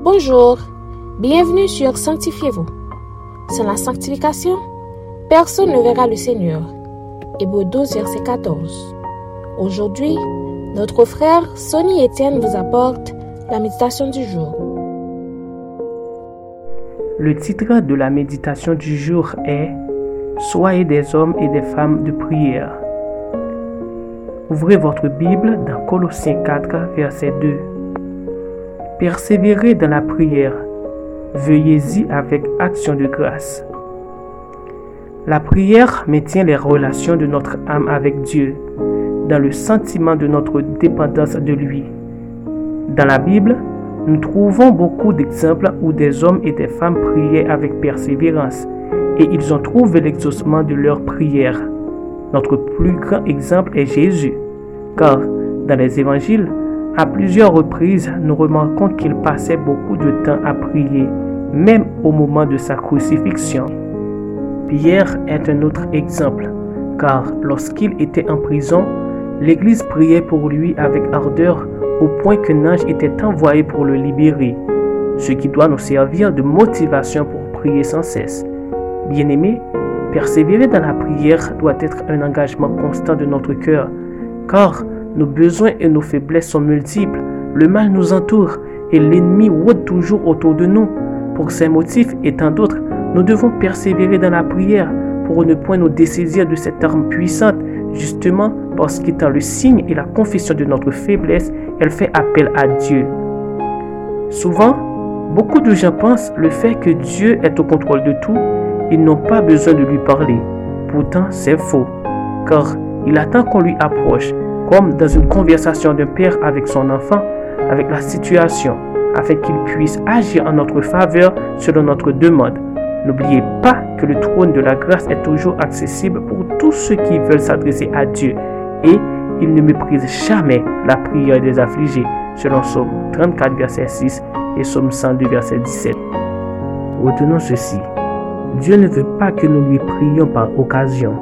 Bonjour, bienvenue sur Sanctifiez-vous. Sans la sanctification, personne ne verra le Seigneur. Hébreu 12, verset 14. Aujourd'hui, notre frère Sonny Etienne vous apporte la méditation du jour. Le titre de la méditation du jour est Soyez des hommes et des femmes de prière. Ouvrez votre Bible dans Colossiens 4, verset 2. Persévérez dans la prière. Veuillez-y avec action de grâce. La prière maintient les relations de notre âme avec Dieu, dans le sentiment de notre dépendance de lui. Dans la Bible, nous trouvons beaucoup d'exemples où des hommes et des femmes priaient avec persévérance et ils ont trouvé l'exaucement de leurs prières. Notre plus grand exemple est Jésus, car dans les évangiles, à plusieurs reprises, nous remarquons qu'il passait beaucoup de temps à prier, même au moment de sa crucifixion. Pierre est un autre exemple, car lorsqu'il était en prison, l'Église priait pour lui avec ardeur au point qu'un ange était envoyé pour le libérer, ce qui doit nous servir de motivation pour prier sans cesse. Bien-aimés, persévérer dans la prière doit être un engagement constant de notre cœur, car nos besoins et nos faiblesses sont multiples, le mal nous entoure et l'ennemi rôde toujours autour de nous. Pour ces motifs et tant d'autres, nous devons persévérer dans la prière pour ne point nous dessaisir de cette arme puissante, justement parce qu'étant le signe et la confession de notre faiblesse, elle fait appel à Dieu. Souvent, beaucoup de gens pensent le fait que Dieu est au contrôle de tout, ils n'ont pas besoin de lui parler. Pourtant, c'est faux, car il attend qu'on lui approche, comme dans une conversation d'un père avec son enfant, avec la situation, afin qu'il puisse agir en notre faveur selon notre demande. N'oubliez pas que le trône de la grâce est toujours accessible pour tous ceux qui veulent s'adresser à Dieu et il ne méprise jamais la prière des affligés, selon Somme 34, verset 6 et Somme 102, verset 17. Retenons ceci. Dieu ne veut pas que nous lui prions par occasion,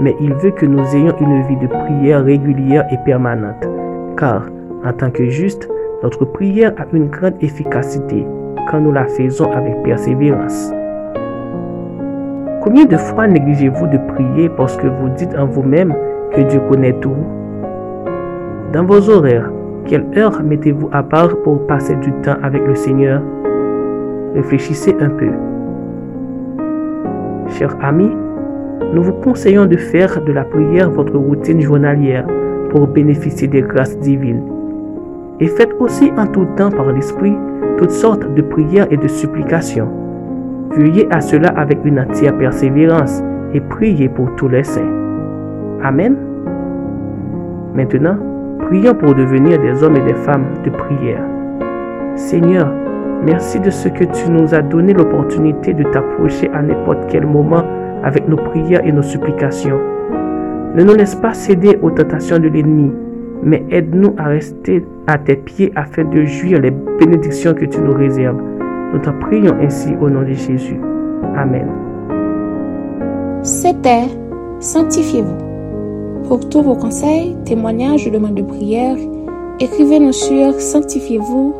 mais il veut que nous ayons une vie de prière régulière et permanente. Car, en tant que juste, notre prière a une grande efficacité quand nous la faisons avec persévérance. Combien de fois négligez-vous de prier parce que vous dites en vous-même que Dieu connaît tout? Dans vos horaires, quelle heure mettez-vous à part pour passer du temps avec le Seigneur? Réfléchissez un peu. Chers amis, nous vous conseillons de faire de la prière votre routine journalière pour bénéficier des grâces divines. Et faites aussi en tout temps par l'Esprit toutes sortes de prières et de supplications. Veuillez à cela avec une entière persévérance et priez pour tous les saints. Amen. Maintenant, prions pour devenir des hommes et des femmes de prière. Seigneur, merci de ce que tu nous as donné l'opportunité de t'approcher à n'importe quel moment avec nos prières et nos supplications. Ne nous laisse pas céder aux tentations de l'ennemi, mais aide-nous à rester à tes pieds afin de jouir les bénédictions que tu nous réserves. Nous t'en prions ainsi au nom de Jésus. Amen. C'était Sanctifiez-vous. Pour tous vos conseils, témoignages ou demandes de prière, écrivez-nous sur sanctifiez-vous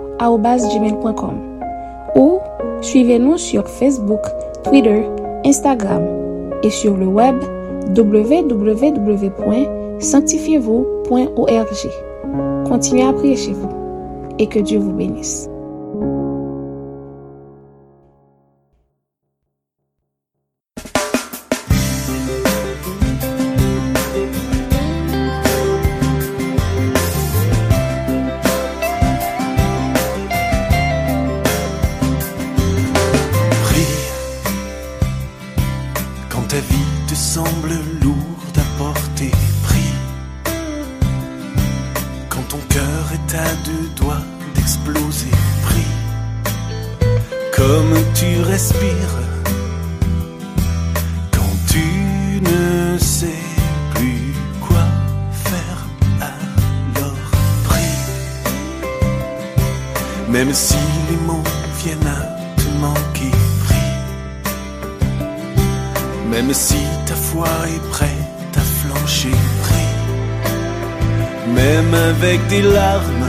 ou suivez-nous sur Facebook, Twitter, Instagram et sur le web www.sanctifiez-vous.org. Continuez à prier chez vous et que Dieu vous bénisse. Semble lourde à porter, prie. Quand ton cœur est à deux doigts d'exploser, prie. Comme tu respires, quand tu ne sais plus quoi faire. Même si les mots viennent à Même si ta foi est prête à flancher, prie. Même avec des larmes,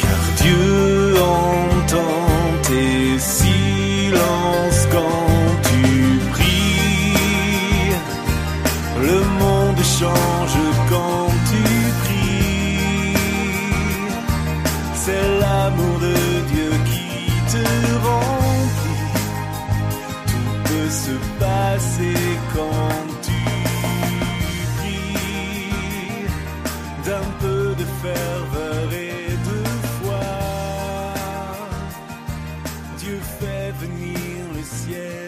car Dieu foi.